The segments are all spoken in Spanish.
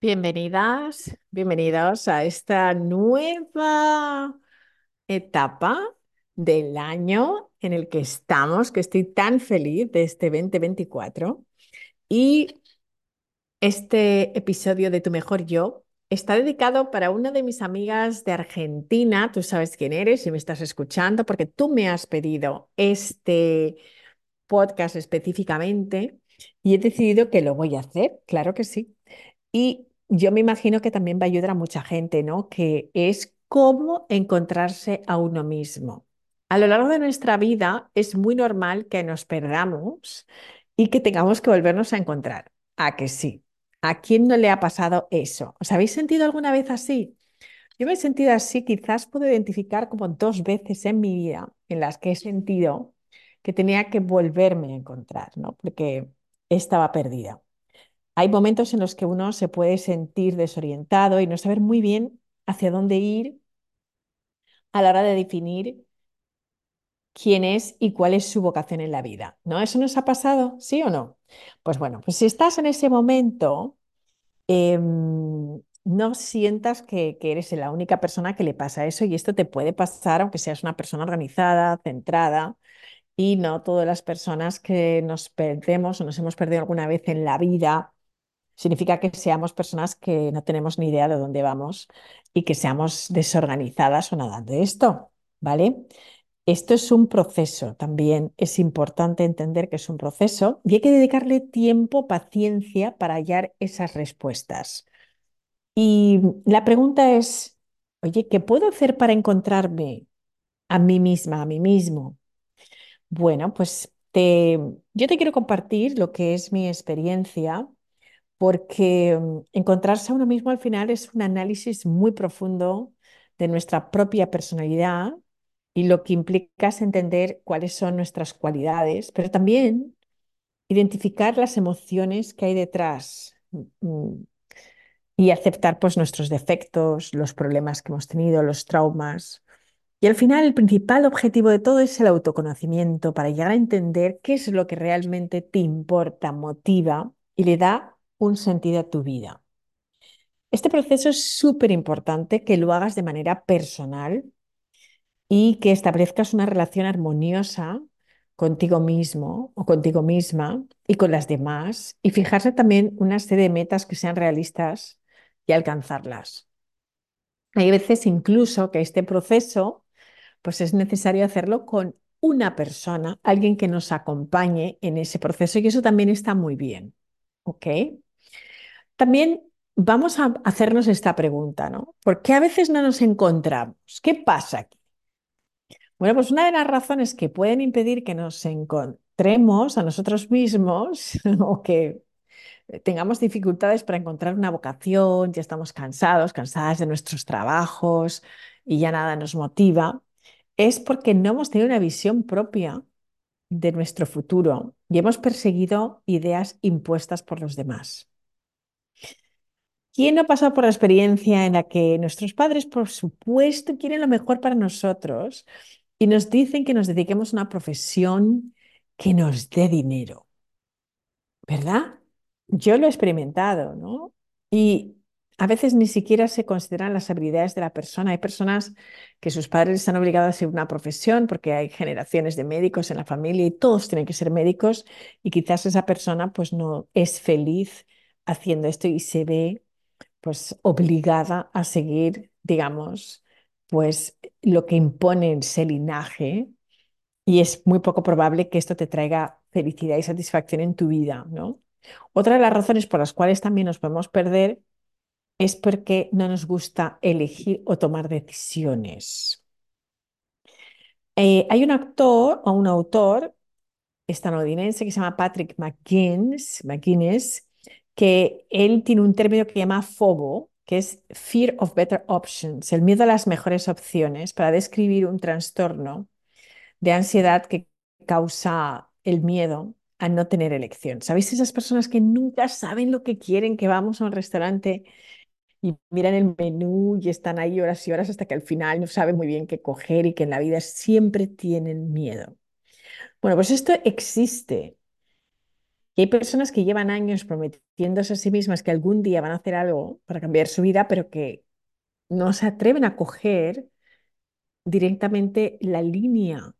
Bienvenidas, bienvenidos a esta nueva etapa del año en el que estamos, que estoy tan feliz de este 2024. Y este episodio de Tu Mejor Yo está dedicado para una de mis amigas de Argentina. Tú sabes quién eres y me estás escuchando porque tú me has pedido este podcast específicamente y he decidido que lo voy a hacer, claro que sí. Y yo me imagino que también va a ayudar a mucha gente, ¿no? Que es cómo encontrarse a uno mismo. A lo largo de nuestra vida es muy normal que nos perdamos y que tengamos que volvernos a encontrar. ¿A que sí? ¿A quién no le ha pasado eso? ¿Os habéis sentido alguna vez así? Yo me he sentido así, quizás puedo identificar como dos veces en mi vida en las que he sentido que tenía que volverme a encontrar, ¿no? Porque estaba perdida. Hay momentos en los que uno se puede sentir desorientado y no saber muy bien hacia dónde ir a la hora de definir quién es y cuál es su vocación en la vida. ¿No? ¿Eso nos ha pasado? ¿Sí o no? Pues bueno, pues si estás en ese momento, em, no sientas que, que eres la única persona que le pasa eso y esto te puede pasar aunque seas una persona organizada, centrada. Y no todas las personas que nos perdemos o nos hemos perdido alguna vez en la vida significa que seamos personas que no tenemos ni idea de dónde vamos y que seamos desorganizadas o nada de esto, ¿vale? Esto es un proceso, también es importante entender que es un proceso y hay que dedicarle tiempo, paciencia para hallar esas respuestas. Y la pregunta es, oye, ¿qué puedo hacer para encontrarme a mí misma, a mí mismo? Bueno, pues te, yo te quiero compartir lo que es mi experiencia porque mm, encontrarse a uno mismo al final es un análisis muy profundo de nuestra propia personalidad y lo que implica es entender cuáles son nuestras cualidades, pero también identificar las emociones que hay detrás mm, y aceptar pues nuestros defectos, los problemas que hemos tenido, los traumas. Y al final el principal objetivo de todo es el autoconocimiento para llegar a entender qué es lo que realmente te importa, motiva y le da un sentido a tu vida. Este proceso es súper importante que lo hagas de manera personal y que establezcas una relación armoniosa contigo mismo o contigo misma y con las demás y fijarse también una serie de metas que sean realistas y alcanzarlas. Hay veces incluso que este proceso pues es necesario hacerlo con una persona, alguien que nos acompañe en ese proceso y eso también está muy bien. ¿Ok? También vamos a hacernos esta pregunta, ¿no? ¿Por qué a veces no nos encontramos? ¿Qué pasa aquí? Bueno, pues una de las razones que pueden impedir que nos encontremos a nosotros mismos o que tengamos dificultades para encontrar una vocación, ya estamos cansados, cansadas de nuestros trabajos y ya nada nos motiva, es porque no hemos tenido una visión propia de nuestro futuro y hemos perseguido ideas impuestas por los demás. ¿Quién no ha pasado por la experiencia en la que nuestros padres, por supuesto, quieren lo mejor para nosotros y nos dicen que nos dediquemos a una profesión que nos dé dinero? ¿Verdad? Yo lo he experimentado, ¿no? Y a veces ni siquiera se consideran las habilidades de la persona. Hay personas que sus padres están obligados a hacer una profesión porque hay generaciones de médicos en la familia y todos tienen que ser médicos y quizás esa persona pues no es feliz haciendo esto y se ve pues obligada a seguir, digamos, pues lo que impone ese linaje y es muy poco probable que esto te traiga felicidad y satisfacción en tu vida, ¿no? Otra de las razones por las cuales también nos podemos perder es porque no nos gusta elegir o tomar decisiones. Eh, hay un actor o un autor estadounidense que se llama Patrick McGuinness, McGuinness que él tiene un término que llama FOBO, que es Fear of Better Options, el miedo a las mejores opciones, para describir un trastorno de ansiedad que causa el miedo a no tener elección. ¿Sabéis esas personas que nunca saben lo que quieren, que vamos a un restaurante y miran el menú y están ahí horas y horas hasta que al final no saben muy bien qué coger y que en la vida siempre tienen miedo? Bueno, pues esto existe Y hay personas que llevan años prometiéndose a sí mismas que algún día van a hacer algo para cambiar su vida, pero que no se atreven a coger directamente la línea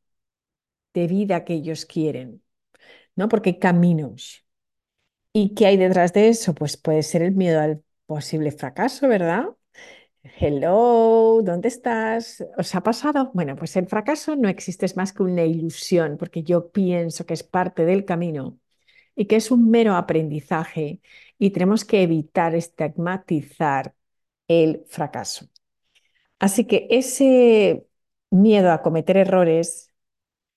de vida que ellos quieren, ¿no? Porque hay caminos. ¿Y qué hay detrás de eso? Pues puede ser el miedo al posible fracaso, ¿verdad? Hello, ¿dónde estás? ¿Os ha pasado? Bueno, pues el fracaso no existe, es más que una ilusión, porque yo pienso que es parte del camino y que es un mero aprendizaje y tenemos que evitar estigmatizar el fracaso. Así que ese miedo a cometer errores,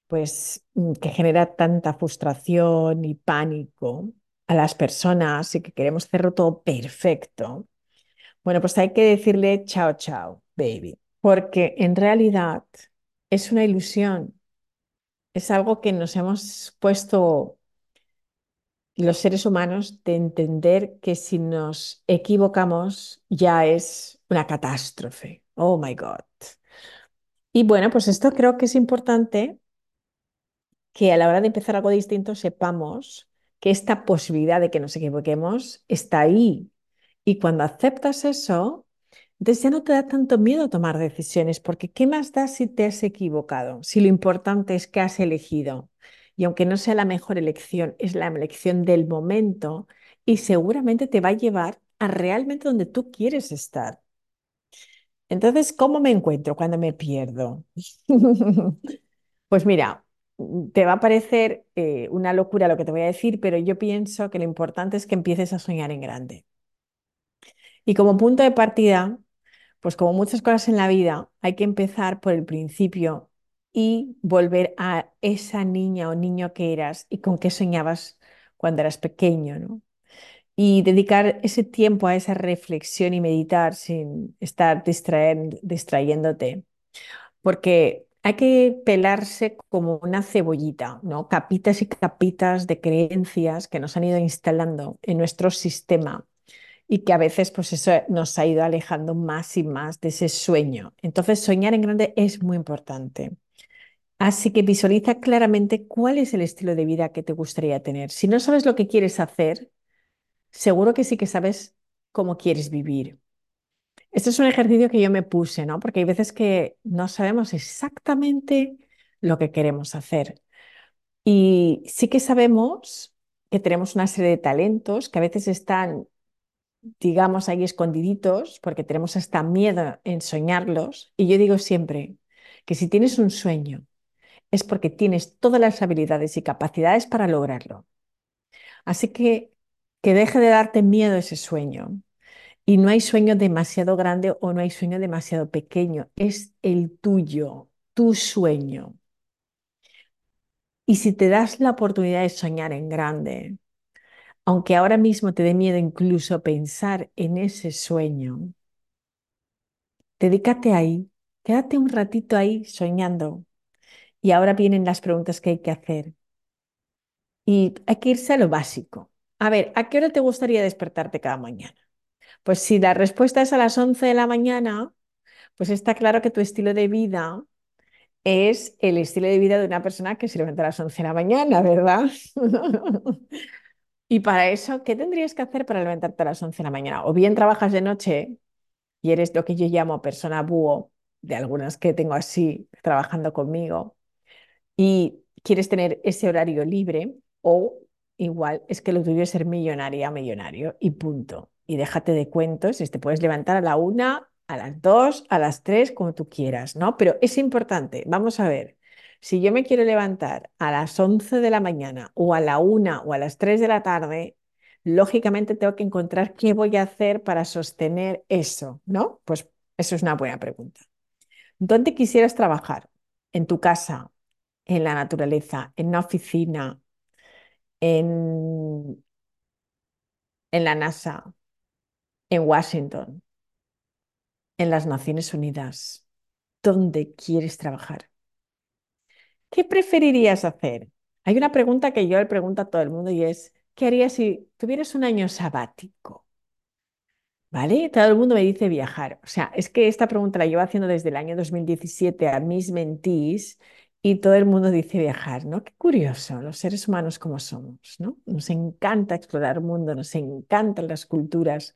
pues mm, que genera tanta frustración y pánico a las personas y que queremos hacerlo todo perfecto, bueno, pues hay que decirle chao, chao, baby, porque en realidad es una ilusión, es algo que nos hemos puesto los seres humanos de entender que si nos equivocamos ya es una catástrofe. Oh my God. Y bueno, pues esto creo que es importante que a la hora de empezar algo distinto sepamos que esta posibilidad de que nos equivoquemos está ahí. Y cuando aceptas eso, entonces ya no te da tanto miedo tomar decisiones, porque ¿qué más da si te has equivocado? Si lo importante es que has elegido. Y aunque no sea la mejor elección, es la elección del momento y seguramente te va a llevar a realmente donde tú quieres estar. Entonces, ¿cómo me encuentro cuando me pierdo? Pues mira, te va a parecer eh, una locura lo que te voy a decir, pero yo pienso que lo importante es que empieces a soñar en grande. Y como punto de partida, pues como muchas cosas en la vida, hay que empezar por el principio y volver a esa niña o niño que eras y con qué soñabas cuando eras pequeño, ¿no? Y dedicar ese tiempo a esa reflexión y meditar sin estar distrayéndote. Porque hay que pelarse como una cebollita, ¿no? Capitas y capitas de creencias que nos han ido instalando en nuestro sistema y que a veces pues eso nos ha ido alejando más y más de ese sueño. Entonces, soñar en grande es muy importante. Así que visualiza claramente cuál es el estilo de vida que te gustaría tener. Si no sabes lo que quieres hacer, seguro que sí que sabes cómo quieres vivir. Este es un ejercicio que yo me puse, ¿no? Porque hay veces que no sabemos exactamente lo que queremos hacer. Y sí que sabemos que tenemos una serie de talentos que a veces están, digamos, ahí escondiditos porque tenemos hasta miedo en soñarlos. Y yo digo siempre que si tienes un sueño, es porque tienes todas las habilidades y capacidades para lograrlo. Así que que deje de darte miedo ese sueño. Y no hay sueño demasiado grande o no hay sueño demasiado pequeño, es el tuyo, tu sueño. Y si te das la oportunidad de soñar en grande, aunque ahora mismo te dé miedo incluso pensar en ese sueño, dedícate ahí, quédate un ratito ahí soñando. Y ahora vienen las preguntas que hay que hacer. Y hay que irse a lo básico. A ver, ¿a qué hora te gustaría despertarte cada mañana? Pues si la respuesta es a las 11 de la mañana, pues está claro que tu estilo de vida es el estilo de vida de una persona que se levanta a las 11 de la mañana, ¿verdad? y para eso, ¿qué tendrías que hacer para levantarte a las 11 de la mañana? O bien trabajas de noche y eres lo que yo llamo persona búho, de algunas que tengo así trabajando conmigo, y quieres tener ese horario libre, o igual es que lo tuyo es ser millonaria, millonario, y punto y déjate de cuentos, te puedes levantar a la una, a las dos, a las tres, como tú quieras, ¿no? Pero es importante, vamos a ver, si yo me quiero levantar a las 11 de la mañana o a la una o a las 3 de la tarde, lógicamente tengo que encontrar qué voy a hacer para sostener eso, ¿no? Pues eso es una buena pregunta. ¿Dónde quisieras trabajar? ¿En tu casa? ¿En la naturaleza? ¿En una oficina? ¿En, en la NASA? en Washington, en las Naciones Unidas, ¿dónde quieres trabajar? ¿Qué preferirías hacer? Hay una pregunta que yo le pregunto a todo el mundo y es, ¿qué harías si tuvieras un año sabático? ¿Vale? Todo el mundo me dice viajar. O sea, es que esta pregunta la llevo haciendo desde el año 2017 a mis mentís y todo el mundo dice viajar, ¿no? Qué curioso, los seres humanos como somos, ¿no? Nos encanta explorar el mundo, nos encantan las culturas.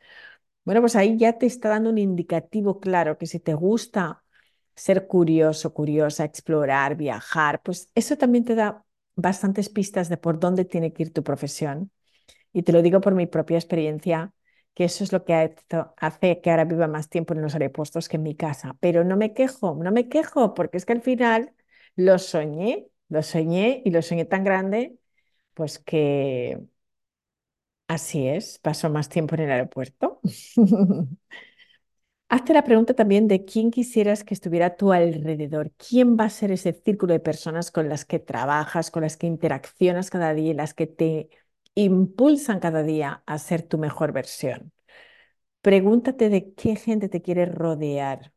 Bueno, pues ahí ya te está dando un indicativo claro que si te gusta ser curioso, curiosa, explorar, viajar, pues eso también te da bastantes pistas de por dónde tiene que ir tu profesión. Y te lo digo por mi propia experiencia, que eso es lo que hace que ahora viva más tiempo en los aeropuertos que en mi casa. Pero no me quejo, no me quejo, porque es que al final lo soñé, lo soñé y lo soñé tan grande, pues que así es, paso más tiempo en el aeropuerto. Hazte la pregunta también de quién quisieras que estuviera a tu alrededor. ¿Quién va a ser ese círculo de personas con las que trabajas, con las que interaccionas cada día y las que te impulsan cada día a ser tu mejor versión? Pregúntate de qué gente te quiere rodear.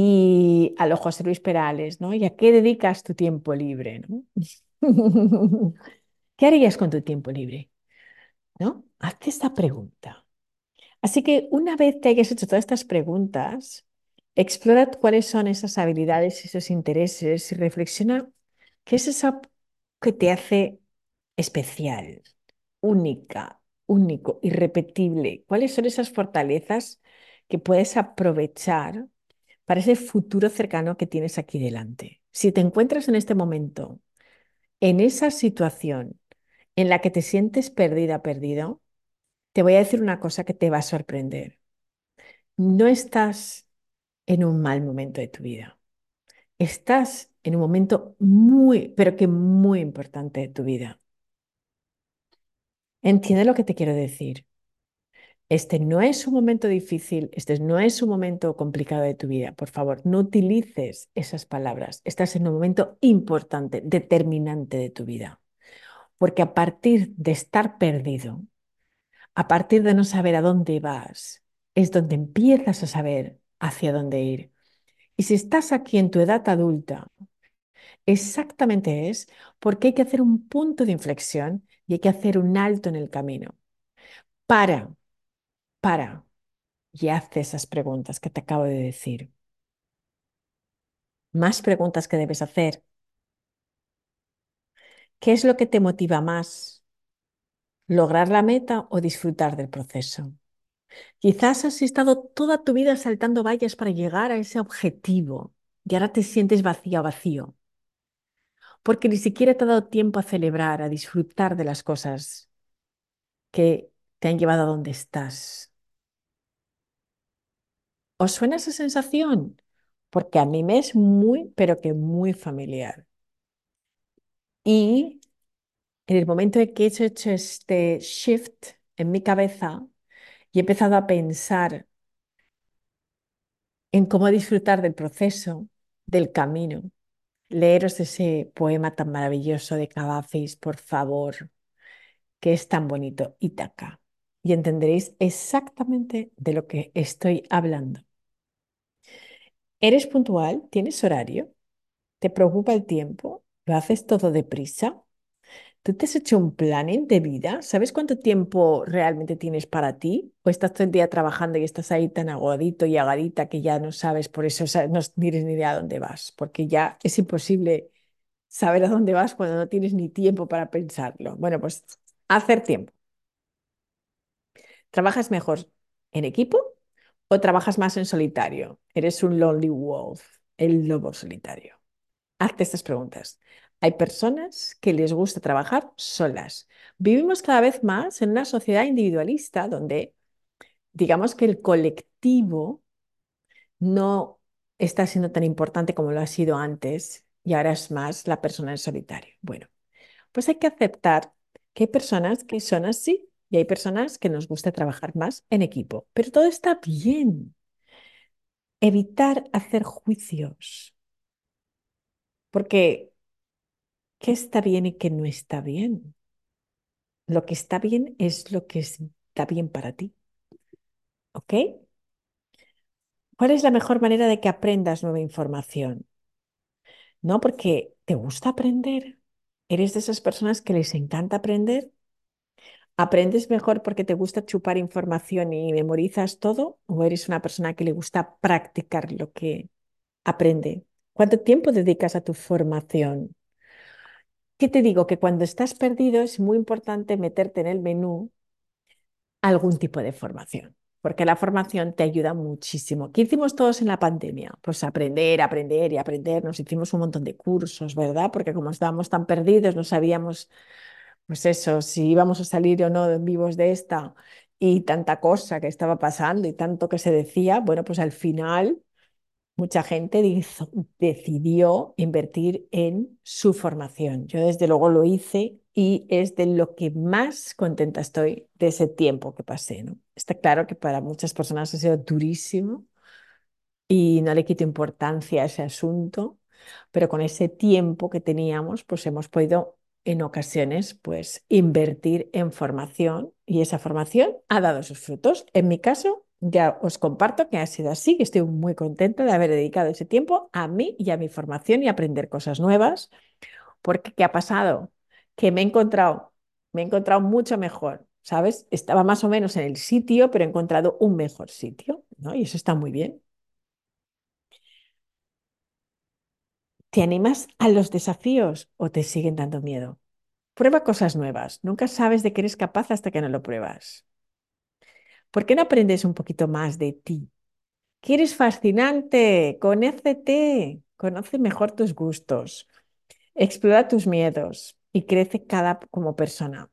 Y a los José Luis Perales, ¿no? ¿Y a qué dedicas tu tiempo libre. ¿Qué harías con tu tiempo libre? ¿No? Hazte esta pregunta. Así que una vez te hayas hecho todas estas preguntas, explora cuáles son esas habilidades, esos intereses y reflexiona qué es eso que te hace especial, única, único, irrepetible. ¿Cuáles son esas fortalezas que puedes aprovechar para ese futuro cercano que tienes aquí delante? Si te encuentras en este momento, en esa situación en la que te sientes perdida, perdido, te voy a decir una cosa que te va a sorprender. No estás en un mal momento de tu vida. Estás en un momento muy, pero que muy importante de tu vida. Entiende lo que te quiero decir. Este no es un momento difícil, este no es un momento complicado de tu vida. Por favor, no utilices esas palabras. Estás en un momento importante, determinante de tu vida. Porque a partir de estar perdido, a partir de no saber a dónde vas, es donde empiezas a saber hacia dónde ir. Y si estás aquí en tu edad adulta, exactamente es porque hay que hacer un punto de inflexión y hay que hacer un alto en el camino. Para, para, y haz esas preguntas que te acabo de decir. Más preguntas que debes hacer. ¿Qué es lo que te motiva más? lograr la meta o disfrutar del proceso. Quizás has estado toda tu vida saltando vallas para llegar a ese objetivo y ahora te sientes vacía vacío, porque ni siquiera te ha dado tiempo a celebrar, a disfrutar de las cosas que te han llevado a donde estás. ¿Os suena esa sensación? Porque a mí me es muy, pero que muy familiar. Y en el momento en que he hecho este shift en mi cabeza y he empezado a pensar en cómo disfrutar del proceso, del camino, leeros ese poema tan maravilloso de Cavafis, por favor, que es tan bonito, Ítaca, y entenderéis exactamente de lo que estoy hablando. ¿Eres puntual? ¿Tienes horario? ¿Te preocupa el tiempo? ¿Lo haces todo deprisa? ¿Tú te has hecho un planning de vida? ¿Sabes cuánto tiempo realmente tienes para ti? ¿O estás todo el día trabajando y estás ahí tan agodito y agadita que ya no sabes, por eso no tienes ni idea a dónde vas? Porque ya es imposible saber a dónde vas cuando no tienes ni tiempo para pensarlo. Bueno, pues hacer tiempo. ¿Trabajas mejor en equipo o trabajas más en solitario? Eres un lonely wolf, el lobo solitario. Hazte estas preguntas. Hay personas que les gusta trabajar solas. Vivimos cada vez más en una sociedad individualista donde digamos que el colectivo no está siendo tan importante como lo ha sido antes y ahora es más la persona en solitario. Bueno, pues hay que aceptar que hay personas que son así y hay personas que nos gusta trabajar más en equipo, pero todo está bien. Evitar hacer juicios, porque qué está bien y qué no está bien. Lo que está bien es lo que está bien para ti. ¿Ok? ¿Cuál es la mejor manera de que aprendas nueva información? ¿No? Porque te gusta aprender. ¿Eres de esas personas que les encanta aprender? ¿Aprendes mejor porque te gusta chupar información y memorizas todo? ¿O eres una persona que le gusta practicar lo que aprende ¿Cuánto tiempo dedicas a tu formación? ¿Qué te digo? Que cuando estás perdido es muy importante meterte en el menú algún tipo de formación, porque la formación te ayuda muchísimo. ¿Qué hicimos todos en la pandemia? Pues aprender, aprender y aprender. Nos hicimos un montón de cursos, ¿verdad? Porque como estábamos tan perdidos, no sabíamos, pues eso, si íbamos a salir o no vivos de esta y tanta cosa que estaba pasando y tanto que se decía, bueno, pues al final mucha gente decidió invertir en su formación. Yo desde luego lo hice y es de lo que más contenta estoy de ese tiempo que pasé. ¿no? Está claro que para muchas personas ha sido durísimo y no le quito importancia a ese asunto, pero con ese tiempo que teníamos, pues hemos podido en ocasiones pues invertir en formación y esa formación ha dado sus frutos. En mi caso, ya os comparto que ha sido así, que estoy muy contenta de haber dedicado ese tiempo a mí y a mi formación y aprender cosas nuevas, porque ¿qué ha pasado? Que me he encontrado, me he encontrado mucho mejor, ¿sabes? Estaba más o menos en el sitio, pero he encontrado un mejor sitio, ¿no? Y eso está muy bien. ¿Te animas a los desafíos o te siguen dando miedo? Prueba cosas nuevas. Nunca sabes de qué eres capaz hasta que no lo pruebas. ¿Por qué no aprendes un poquito más de ti? ¿Qué eres fascinante? Conócete, conoce mejor tus gustos, explora tus miedos y crece cada como persona.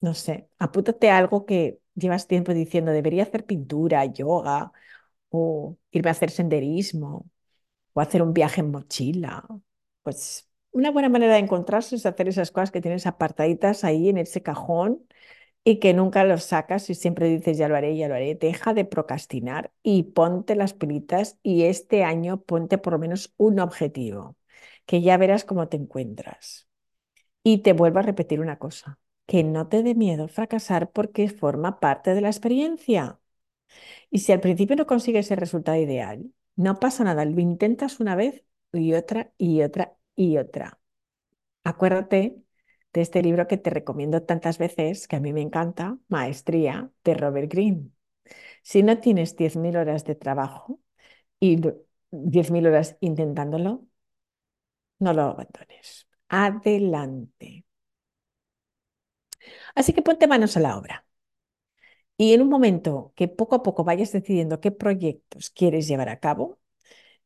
No sé, apúntate a algo que llevas tiempo diciendo, debería hacer pintura, yoga, o irme a hacer senderismo, o hacer un viaje en mochila. Pues una buena manera de encontrarse es hacer esas cosas que tienes apartaditas ahí en ese cajón y que nunca los sacas y siempre dices, ya lo haré, ya lo haré. Deja de procrastinar y ponte las pilitas y este año ponte por lo menos un objetivo, que ya verás cómo te encuentras. Y te vuelvo a repetir una cosa, que no te dé miedo fracasar porque forma parte de la experiencia. Y si al principio no consigues el resultado ideal, no pasa nada, lo intentas una vez y otra y otra y otra. Acuérdate de este libro que te recomiendo tantas veces, que a mí me encanta, Maestría, de Robert Greene. Si no tienes 10.000 horas de trabajo y 10.000 horas intentándolo, no lo abandones. Adelante. Así que ponte manos a la obra. Y en un momento que poco a poco vayas decidiendo qué proyectos quieres llevar a cabo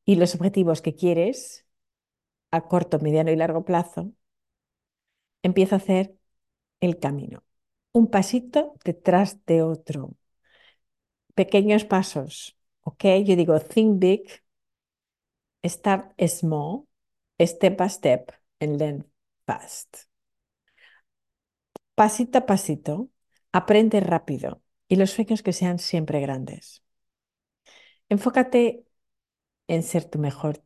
y los objetivos que quieres a corto, mediano y largo plazo, empieza a hacer el camino, un pasito detrás de otro, pequeños pasos, ¿ok? Yo digo, think big, start small, step by step, and learn fast. Pasito a pasito, aprende rápido y los sueños que sean siempre grandes. Enfócate en ser tu mejor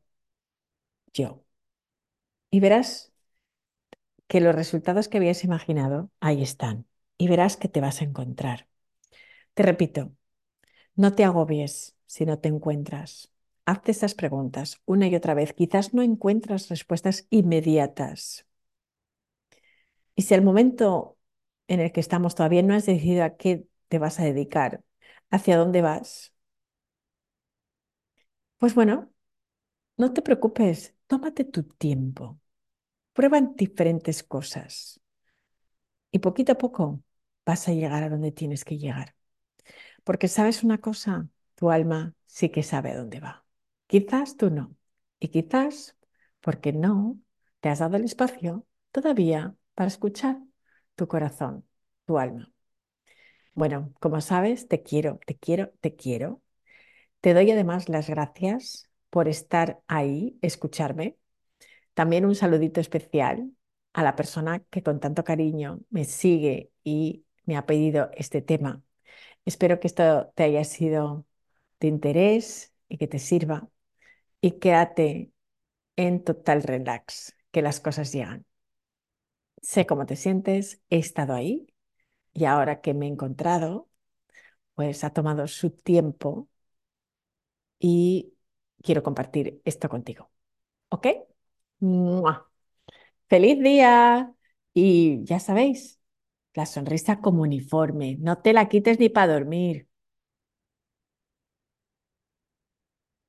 yo y verás que los resultados que habías imaginado ahí están y verás que te vas a encontrar. Te repito, no te agobies si no te encuentras. Hazte estas preguntas una y otra vez. Quizás no encuentras respuestas inmediatas. Y si al momento en el que estamos todavía no has decidido a qué te vas a dedicar, hacia dónde vas, pues bueno, no te preocupes, tómate tu tiempo. Prueban diferentes cosas y poquito a poco vas a llegar a donde tienes que llegar. Porque sabes una cosa, tu alma sí que sabe a dónde va. Quizás tú no. Y quizás porque no te has dado el espacio todavía para escuchar tu corazón, tu alma. Bueno, como sabes, te quiero, te quiero, te quiero. Te doy además las gracias por estar ahí, escucharme, también un saludito especial a la persona que con tanto cariño me sigue y me ha pedido este tema. Espero que esto te haya sido de interés y que te sirva. Y quédate en total relax, que las cosas llegan. Sé cómo te sientes, he estado ahí y ahora que me he encontrado, pues ha tomado su tiempo y quiero compartir esto contigo. ¿Ok? ¡Feliz día! Y ya sabéis, la sonrisa como uniforme, no te la quites ni para dormir.